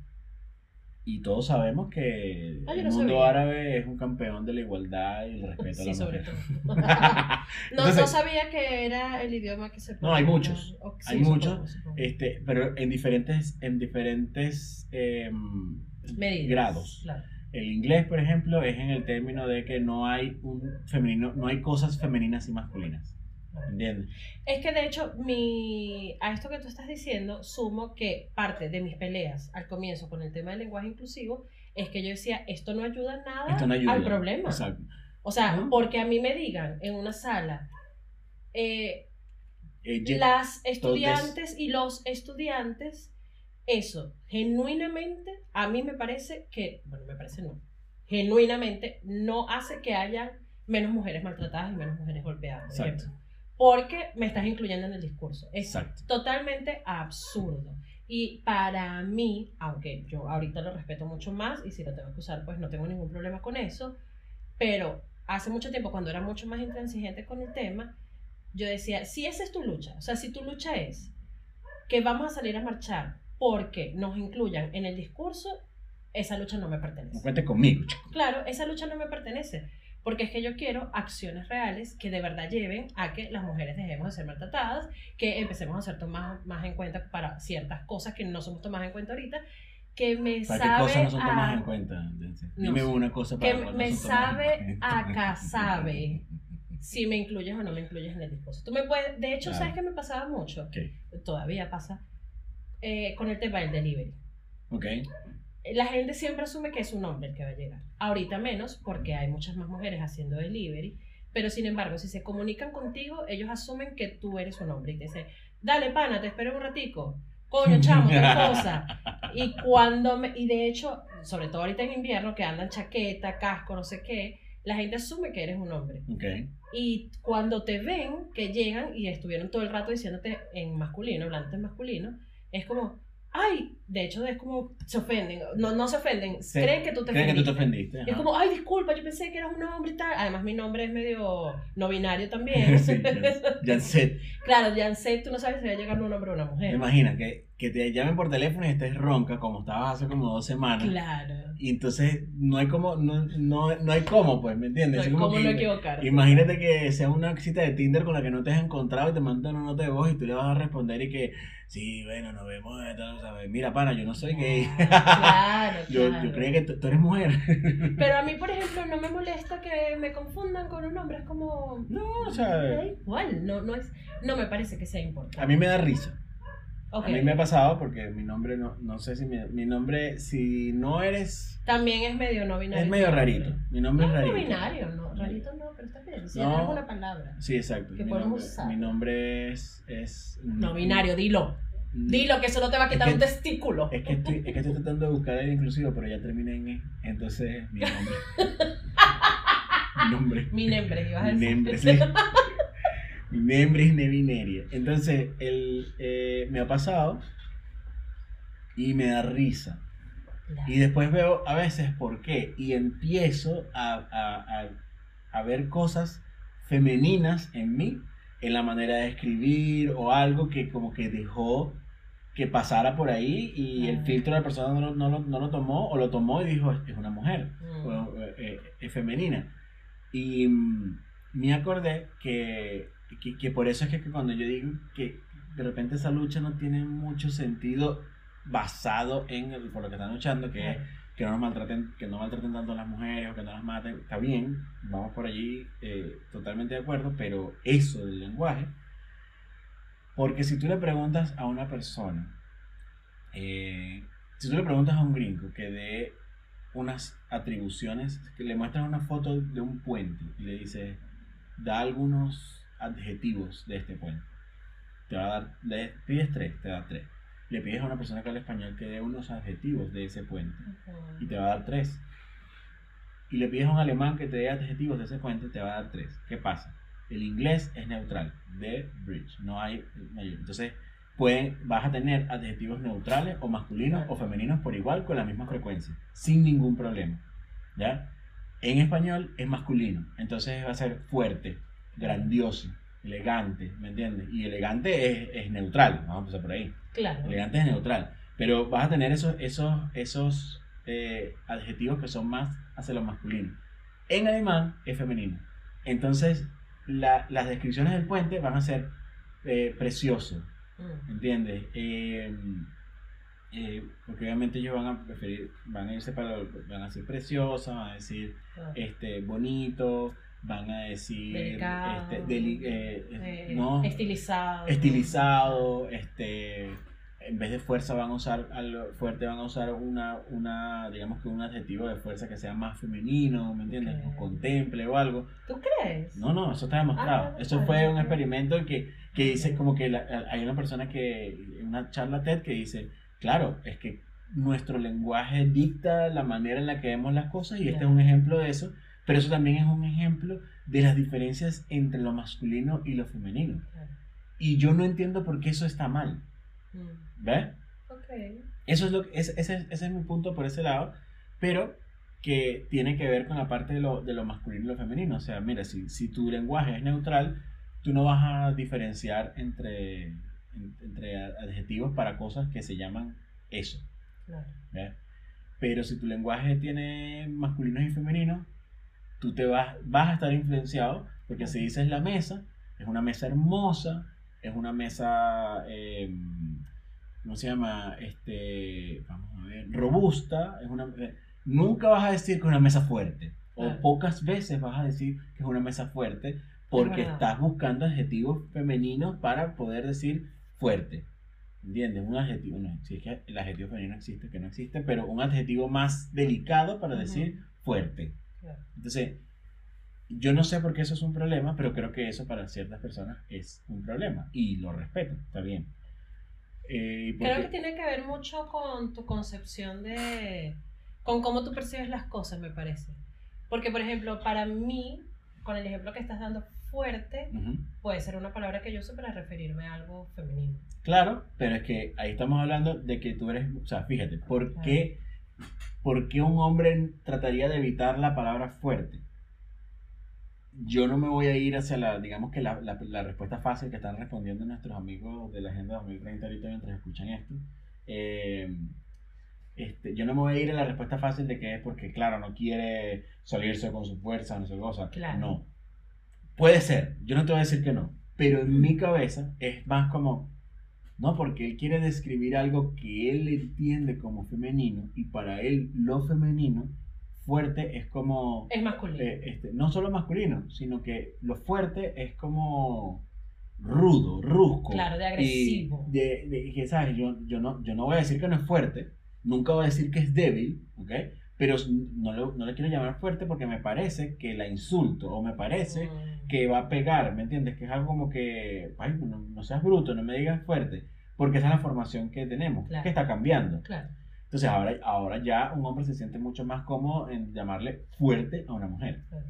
Y todos sabemos que Ah, el no mundo sabía. árabe es un campeón de la igualdad y el respeto a la sobre mujer. todo. No, Entonces, no sabía que era el idioma que se No, hay muchos. Sí, Hay muchos, supongo. este, pero en diferentes, en diferentes Medidas, grados. Claro. El inglés, por ejemplo, es en el término de que no hay un femenino, no hay cosas femeninas y masculinas. Es que de hecho, mi, a esto que tú estás diciendo, sumo que parte de mis peleas al comienzo con el tema del lenguaye inclusivo es que yo decía, esto no ayuda nada no ayuda. al problema. Exacto. O sea, porque a mí me digan en una sala, eh, Eh, las estudiantes y los estudiantes, eso, genuinamente, a mí me parece que, bueno, me parece no, genuinamente no hace que haya menos mujeres maltratadas y menos mujeres golpeadas, por Exacto. ejemplo. Porque me estás incluyendo en el discurso. Es Exacto. totalmente absurdo. Y para mí, aunque yo ahorita lo respeto mucho más y si lo tengo que usar, pues no tengo ningún problema con eso, pero hace mucho tiempo, cuando era mucho más intransigente con el tema, yo decía, si esa es tu lucha, o sea, si tu lucha es que vamos a salir a marchar porque nos incluyan en el discurso, esa lucha no me pertenece. No cuentes conmigo, chico. Claro, esa lucha no me pertenece. Porque es que yo quiero acciones reales que de verdad lleven a que las mujeres dejemos de ser maltratadas, que empecemos a ser tomadas más en cuenta para ciertas cosas que no somos tomadas en cuenta ahorita, que me ¿Para sabe qué cosas no son a- tomadas en cuenta? Dime sé. una cosa para que me no sabe a casabe si me incluyes o no me incluyes en el discurso. Tú me puedes, de hecho, Claro. ¿sabes qué me pasaba mucho? Ok, Todavía pasa eh, con el tema del delivery. ok. La gente siempre asume que es un hombre el que va a llegar. Ahorita menos porque hay muchas más mujeres haciendo delivery. Pero sin embargo, si se comunican contigo, ellos asumen que tú eres un hombre y te dicen, dale pana, te espero un ratico. Coño, chamo, tal cosa. Y cuando me, y de hecho, sobre todo ahorita en invierno, que andan chaqueta, casco, no sé qué, la gente asume que eres un hombre. Y cuando te ven que llegan y estuvieron todo el rato diciéndote en masculino, hablándote en masculino, es como, ay, de hecho es como, se ofenden, no, no se ofenden, Sí. creen que tú te Creen que tú te ofendiste. ofendiste. Es como, ay, disculpa, yo pensé que eras un hombre y tal. Además, mi nombre es medio no binario también. Sí, Janset, claro, Janset, tú no sabes si va a llegar un hombre o una ¿te mujer. imaginas que, que te llamen por teléfono y estés ronca como estabas hace como dos semanas? Claro. Y entonces no hay como, no, no, no hay cómo, pues, ¿me entiendes? No hay Es como cómo que- no equivocarse. Imagínate que sea una cita de Tinder con la que no te has encontrado y te mandan una nota de voz y tú le vas a responder y que, sí, bueno, nos vemos, tal, ¿sabes? Pana, yo no soy gay. Claro, yo, claro. yo creía que tú, tú eres mujer. Pero a mí, por ejemplo, no me molesta que me confundan con un hombre. Es como. No, o me sea, da igual. No, no, es, no me parece que sea importante. a mí me da risa. Ok. A mí me ha pasado porque mi nombre, no, no sé si mi, mi nombre, si no eres, También es medio no binario. es medio rarito. Mi nombre No, es no rarito. binario, no. Rarito no, pero está bien. Si No. tenemos una palabra. Sí, exacto. Que mi, podemos nombre, usar. mi nombre es, es... No binario, dilo. Dilo, que eso no te va a quitar Es que- un testículo. Es que, estoy, es que estoy tratando de buscar el inclusivo, pero ya terminé en E. Entonces, mi nombre. mi nombre. Mi nombre, ibas a Mi decir. nombre, sí. Mi nombre es Nevineria. Entonces, el, eh, me ha pasado y me da risa. Claro. Y después veo a veces por qué. Y empiezo a, a- a- a ver cosas femeninas en mí, en la manera de escribir o algo que como que dejó que pasara por ahí y el filtro de la persona no, lo- no, lo, no lo tomó o lo tomó y dijo, es una mujer, Mm. o, eh, eh, es femenina. Y mm, me acordé que, que, que por eso es que cuando yo digo que de repente esa lucha no tiene mucho sentido basado en el, por lo que están luchando, que es que no nos maltraten, que no maltraten tanto a las mujeres o que no las maten, está bien, vamos por allí eh, totalmente de acuerdo, pero eso del lenguaje, porque si tú le preguntas a una persona, eh, si tú le preguntas a un gringo que dé unas atribuciones, que le muestras una foto de un puente y le dices, da algunos adjetivos de este puente, te va a dar, pides tres, te da tres. Le pides a una persona que habla español que dé unos adjetivos de ese puente y te va a dar tres. Y le pides a un alemán que te dé adjetivos de ese puente, te va a dar tres. ¿Qué pasa? El inglés es neutral, de bridge, no hay mayor. Entonces, pueden, vas a tener adjetivos neutrales o masculinos o femeninos por igual con la misma frecuencia, sin ningún problema. ¿Ya? En español es masculino, entonces va a ser fuerte, grandioso, elegante, ¿me entiendes? Y elegante es, es neutral, vamos a empezar por ahí. Claro. Elegante es neutral. Pero vas a tener esos, esos, esos eh, adjetivos que son más hacia lo masculino. En alemán es femenino. Entonces, la- las descripciones del puente van a ser eh, precioso, Mm. ¿entiendes? Eh, eh, porque obviamente ellos van a preferir, van a irse para, van a decir preciosa, van a decir Claro. este, bonito, van a decir Delicado. este, deli- eh, Eh, no, Estilizado. estilizado, este, en vez de fuerza van a usar algo fuerte, van a usar una, una, digamos que un adjetivo de fuerza que sea más femenino, ¿me entiendes? Ok. O contemple o algo. ¿Tú crees? No, no, eso está demostrado. Ah, eso vale, fue un experimento en que, que dice como que la- hay una persona que, una charla TED que dice, claro, es que nuestro lenguaje dicta la manera en la que vemos las cosas y este es un ejemplo de eso, pero eso también es un ejemplo de las diferencias entre lo masculino y lo femenino. Y yo no entiendo por qué eso está mal. Mm. ¿Ves? Ok. Eso es lo que, ese, ese, ese es mi punto por ese lado, pero que tiene que ver con la parte de lo, de lo masculino y lo femenino. O sea, mira, si, si tu lenguaje es neutral, tú no vas a diferenciar entre, en- entre adjetivos para cosas que se llaman eso. Claro. ¿ya? Pero si tu lenguaje tiene masculinos y femeninos, tú te vas, vas a estar influenciado, porque si dices la mesa, es una mesa hermosa, es una mesa, eh, ¿cómo se llama? Este, vamos a ver, robusta, es una, eh, nunca vas a decir que es una mesa fuerte, o pocas veces vas a decir que es una mesa fuerte, porque estás buscando adjetivos femeninos para poder decir fuerte. ¿Entiendes? Un adjetivo, no, si es que el adjetivo femenino existe, que no existe, pero un adjetivo más delicado para decir fuerte. Entonces, yo no sé por qué eso es un problema, pero creo que eso para ciertas personas es un problema y lo respeto, está bien. Eh, ¿y por Creo que tiene que ver mucho con tu concepción de. con cómo tú percibes las cosas, me parece. Porque, por ejemplo, para mí, con el ejemplo que estás dando, fuerte puede ser una palabra que yo uso para referirme a algo femenino. Claro, pero es que ahí estamos hablando de que tú eres, o sea, fíjate, ¿por qué, ¿por qué un hombre trataría de evitar la palabra fuerte? Yo no me voy a ir hacia la, digamos que la, la- la respuesta fácil que están respondiendo nuestros amigos de la Agenda 2030 ahorita mientras escuchan esto. Eh, este, yo no me voy a ir a la respuesta fácil de que es porque, claro, no quiere salirse con su fuerza, no sé cosa. Claro. No. Puede ser, yo no te voy a decir que no, pero en mi cabeza es más como, no, porque él quiere describir algo que él entiende como femenino y para él lo femenino, fuerte es como, Es masculino. eh, este, no solo masculino, sino que lo fuerte es como rudo, rusco. Claro, de agresivo. Y de, de- que, ¿sabes? Yo, yo, no, yo no voy a decir que no es fuerte, nunca voy a decir que es débil, ¿ok? Pero no, lo- no le quiero llamar fuerte porque me parece que la insulto o me parece Mm. que va a pegar, ¿me entiendes? Que es algo como que, ay, no, no seas bruto, no me digas fuerte, porque esa es la formación que tenemos, Claro. que está cambiando. Claro. Entonces ahora, ahora ya un hombre se siente mucho más cómodo en llamarle fuerte a una mujer. claro.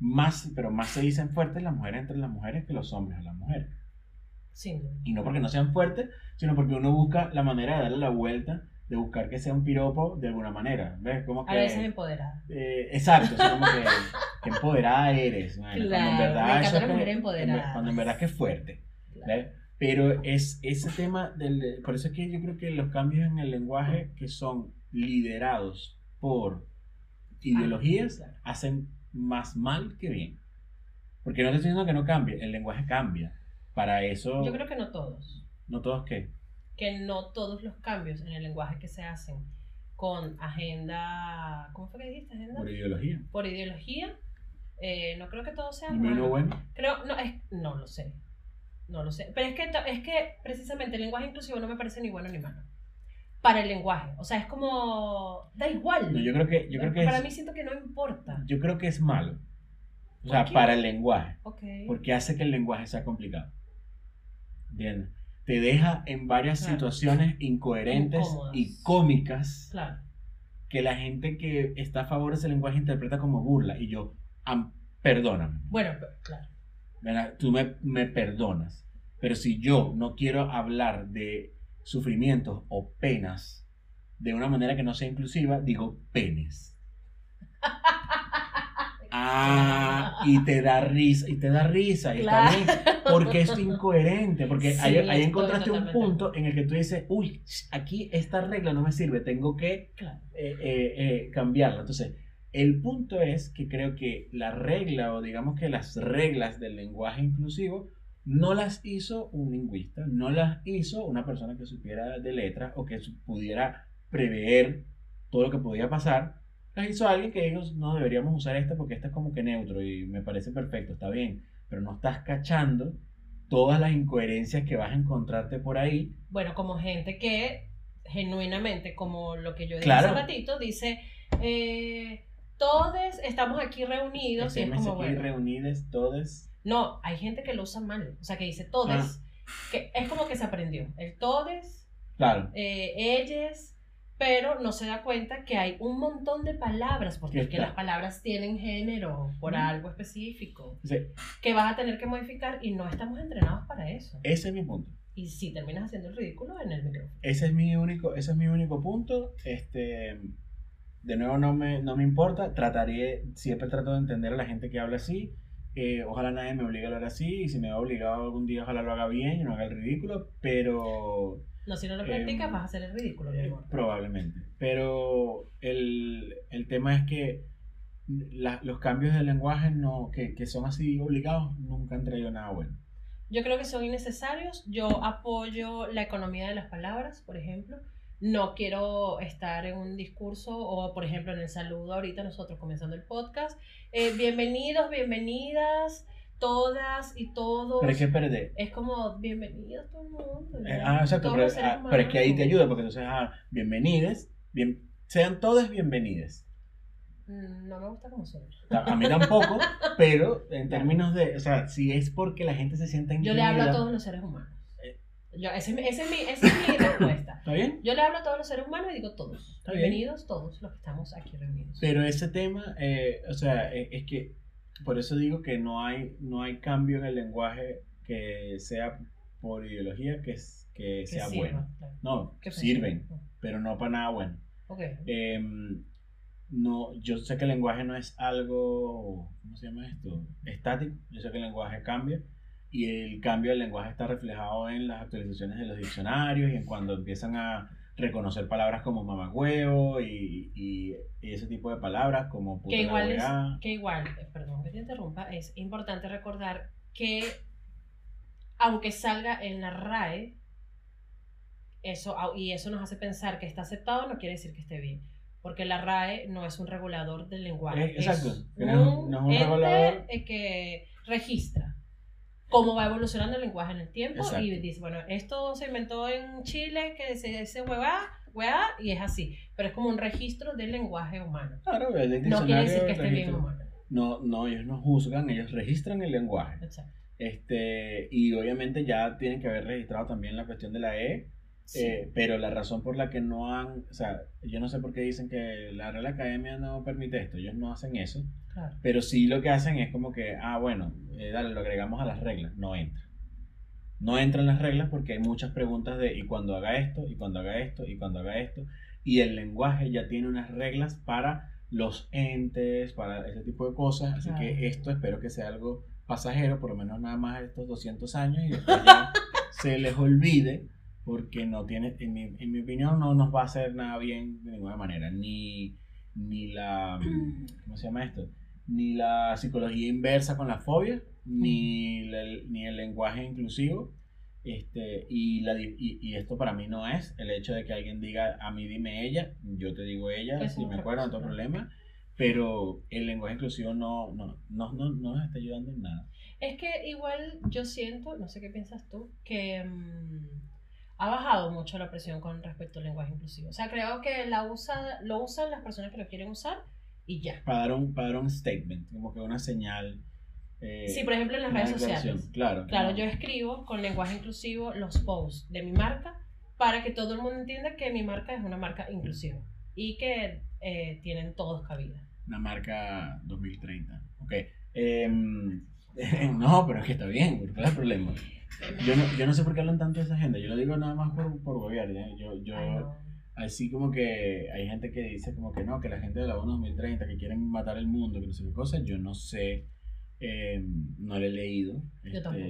Más, pero más se dicen fuertes las mujeres entre las mujeres que los hombres a las mujeres. Duda. Y no porque no sean fuertes, sino porque uno busca la manera de darle la vuelta, de buscar que sea un piropo de alguna manera. ¿Ves? Como que... A veces empoderada. Eh, exacto, es como que, que empoderada eres. bueno, cuando en Claro, verdad me eso encantan es que- empoderadas. Cuando en verdad que es fuerte. Claro. ¿ves? Pero es ese tema del. Por eso es que yo creo que los cambios en el lenguaje que son liderados por ideologías claro. hacen más mal que bien. Porque no te estoy diciendo que no cambie, el lenguaje cambia. Para eso, Yo creo que no todos. no todos qué. Que no todos los cambios en el lenguaje que se hacen con agenda. ¿Cómo fue que dijiste? Agenda. Por ideología. Por ideología. eh, no creo que todo sea bueno. Creo, no, es, no lo sé. No lo sé. Pero es que, es que precisamente el lenguaje inclusivo no me parece ni bueno ni malo. Para el lenguaje. O sea, es como. Da igual. No, yo creo que, yo creo que Para es, mí siento que no importa. yo creo que es malo. O sea, para el lenguaje. Ok. porque hace que el lenguaje sea complicado. ¿Entiendes? Te deja en varias Claro. situaciones incoherentes Incómodas. y cómicas Claro. que la gente que está a favor de ese lenguaje interpreta como burla. Y yo, am- perdóname, Bueno, pero- claro. ¿Verdad? tú me, me perdonas. Pero si yo no quiero hablar de sufrimientos o penas de una manera que no sea inclusiva, digo penes. Ah, y te da risa, y te da risa, y Claro. está bien, porque es incoherente, porque Sí, ahí, ahí encontraste un punto en el que tú dices, uy, aquí esta regla no me sirve, tengo que Claro. eh, eh, eh, cambiarla. Entonces, el punto es que creo que la regla, o digamos que las reglas del lenguaje inclusivo, no las hizo un lingüista, no las hizo una persona que supiera de letras o que pudiera prever todo lo que podía pasar. Las hizo alguien que ellos no deberíamos usar esta porque esta es como que neutro y me parece perfecto, está bien, pero no estás cachando todas las incoherencias que vas a encontrarte por ahí. Bueno, como gente que genuinamente, como lo que yo dije Claro. hace ratito, dice, eh, todos estamos aquí reunidos y es como, aquí bueno, reunidos todos. no, hay gente que lo usa mal, o sea, que dice todes, que es como que se aprendió, el todes, Claro. eh, ellos, pero no se da cuenta que hay un montón de palabras, porque es que las palabras tienen género por algo específico, Entonces, que vas a tener que modificar y no estamos entrenados para eso. ese es mi punto. Y si terminas haciendo el ridículo en el micrófono. Ese es mi único, ese es mi único punto. Este, de nuevo no me, no me importa. Trataré, siempre trato de entender a la gente que habla así. Eh, ojalá nadie me obligue a hablar así. Y si me va obligado algún día, ojalá lo haga bien y no haga el ridículo. Pero No, si no lo practicas, Em, vas a hacer el ridículo, Eh. Probablemente. Pero el, el tema es que la- los cambios de lenguaje no, que, que son así obligados nunca han traído nada bueno. Yo creo que son innecesarios. Yo apoyo la economía de las palabras, por ejemplo. No quiero estar en un discurso o, por ejemplo, en el saludo ahorita nosotros comenzando el podcast. Eh, bienvenidos, bienvenidas, todas y todos. Pero que perder. Es como, bienvenidos todo el mundo. Eh, ah, exacto, pero, ah, pero es que ahí te ayuda porque entonces, ah, bienvenides, bien, sean todas bienvenidas. Mm, No me gusta cómo suena. A mí tampoco, pero en términos de, o sea, si es porque la gente se siente Yo le hablo a todos los seres humanos. Eh. Yo, ese, ese es mi, esa es mi respuesta. ¿Está bien? Yo le hablo a todos los seres humanos y digo todos. Está bien. Bienvenidos todos los que estamos aquí reunidos. Pero ese tema, eh, o sea, es, es que por eso digo que no hay, no hay cambio en el lenguaje que sea por ideología que, es- que Que sea sirva, bueno. claro. No, sirven, pero no para nada bueno. Ok. Em, no, yo sé que el lenguaje no es algo, ¿cómo se llama esto? Estático. Yo sé que el lenguaje cambia y el cambio del lenguaje está reflejado en las actualizaciones de los diccionarios y en cuando empiezan a reconocer palabras como mamagüevo y, y ese tipo de palabras como puta Que igual, es, weá. que igual, eh, perdón que te interrumpa, es importante recordar que aunque salga en la RAE, eso, y eso nos hace pensar que está aceptado, no quiere decir que esté bien. Porque la RAE no es un regulador del lenguaje. Eh, exacto, Es un- no es un ente, regulador. eh, que registra cómo va evolucionando el lenguaje en el tiempo Exacto. y dice, bueno, esto se inventó en Chile, que se dice huevá, hueá, y es así. Pero es como un registro del lenguaje humano. Claro, el No quiere decir que esté bien registra- o mal. No, no, ellos no juzgan, ellos registran el lenguaje. Exacto. Este, y obviamente ya tienen que haber registrado también la cuestión de la E, Sí. Eh, pero la razón por la que no han, o sea, yo no sé por qué dicen que la Real Academia no permite esto, ellos no hacen eso, claro. pero sí lo que hacen es como que, ah, bueno, eh, dale, lo agregamos a las reglas, no entra. No entran las reglas porque hay muchas preguntas de, y cuando haga esto, y cuando haga esto, y cuando haga esto, y el lenguaje ya tiene unas reglas para los entes, para ese tipo de cosas, así Claro. que esto espero que sea algo pasajero, por lo menos nada más estos 200 años, y después ya se les olvide porque no tiene, en mi, en mi opinión, no nos va a hacer nada bien de ninguna manera. Ni, ni la, ¿cómo se llama esto? Ni la psicología inversa con la fobia, ni, la- ni el lenguaje inclusivo. Este, y, la, y, y esto para mí no es el hecho de que alguien diga a mí dime ella, yo te digo ella, Es si me acuerdo, no tengo problema. Pero el lenguaje inclusivo no, no, no, no, no nos está ayudando en nada. Es que igual yo siento, no sé qué piensas tú, que mm, ha bajado mucho la presión con respecto al lenguaje inclusivo. O sea, creo que la usa, lo usan las personas que lo quieren usar y ya. Para dar un, para dar un statement, como que una señal. eh, Sí, por ejemplo, en las redes sociales. Claro. Claro, yo escribo con lenguaje inclusivo los posts de mi marca para que todo el mundo entienda que mi marca es una marca inclusiva y que eh, tienen todos cabida. Una marca 2030. Ok. Em, no, pero es que está bien, ¿cuál es el problema? Yo no, yo no sé por qué hablan tanto de esa gente. Yo lo digo nada más por, por gobierno. ¿ya? Yo, yo, Ay, no. Así como que hay gente que dice como que no, que la gente de la ONU 2030, que quieren matar el mundo, que no sé qué cosa. Yo no sé, em, no le he leído. Yo tampoco.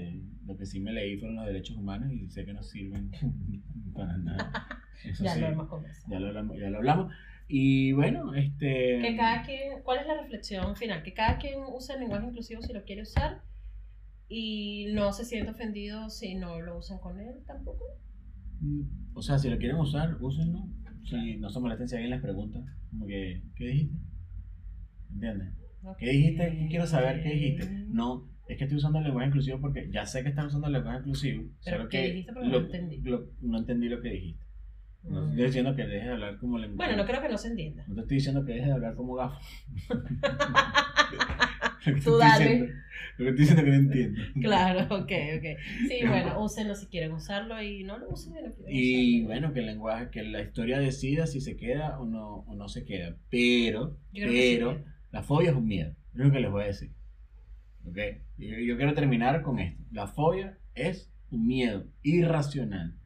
lo que sí me leí fueron los derechos humanos y sé que no sirven para nada. Eso Ya sí, lo hemos ya lo hablamos. Ya lo hablamos. Y bueno, este... Que cada quien, ¿cuál es la reflexión final? Que cada quien use el lenguaje inclusivo si lo quiere usar y no se siente ofendido si no lo usan con él tampoco. O sea, si lo quieren usar, úsenlo. Si no se molesten si alguien les pregunta. Como que, ¿qué dijiste? ¿Entiendes? ¿Qué dijiste? ¿Qué quiero saber qué dijiste? No, es que estoy usando el lenguaje inclusivo porque ya sé que estás usando el lenguaje inclusivo. Pero solo ¿qué que dijiste? Porque no entendí. lo- no entendí lo que dijiste. No te Mm. estoy diciendo que dejes de hablar como lenguaje. Bueno, no creo que no se entienda. No te estoy diciendo que dejes de hablar como gafo. Tú estoy dale. diciendo- Lo que estoy diciendo que no entiendo. Claro, ok, ok. Sí, bueno, úsenlo si quieren usarlo y no lo usen no Y usarlo. bueno, que el lenguaje, que la historia decida si se queda o no, o no se queda. Pero, sí pero, la fobia es un miedo. Es lo que les voy a decir. ¿Ok? Yo, yo quiero terminar con esto. La fobia es un miedo irracional,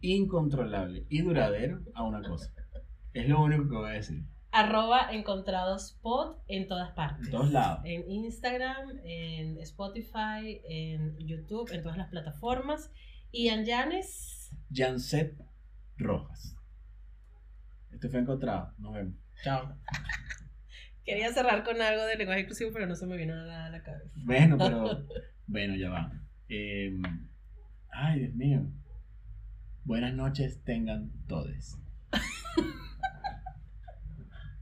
incontrolable y duradero a una cosa. Es lo único que voy a decir. Arroba encontrados pod en todas partes. En todos lados. En Instagram, en Spotify, en YouTube, en todas las plataformas. Y Anjanes. Janset Rojas. Esto fue encontrado. Nos vemos. Chao. Quería cerrar con algo de lenguaje inclusivo, pero no se me vino nada a la cabeza. Bueno, pero. Bueno, ya va. Em, ay, Dios mío. Buenas noches tengan todos.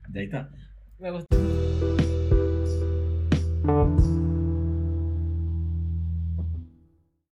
Daí tá. Vai gostar.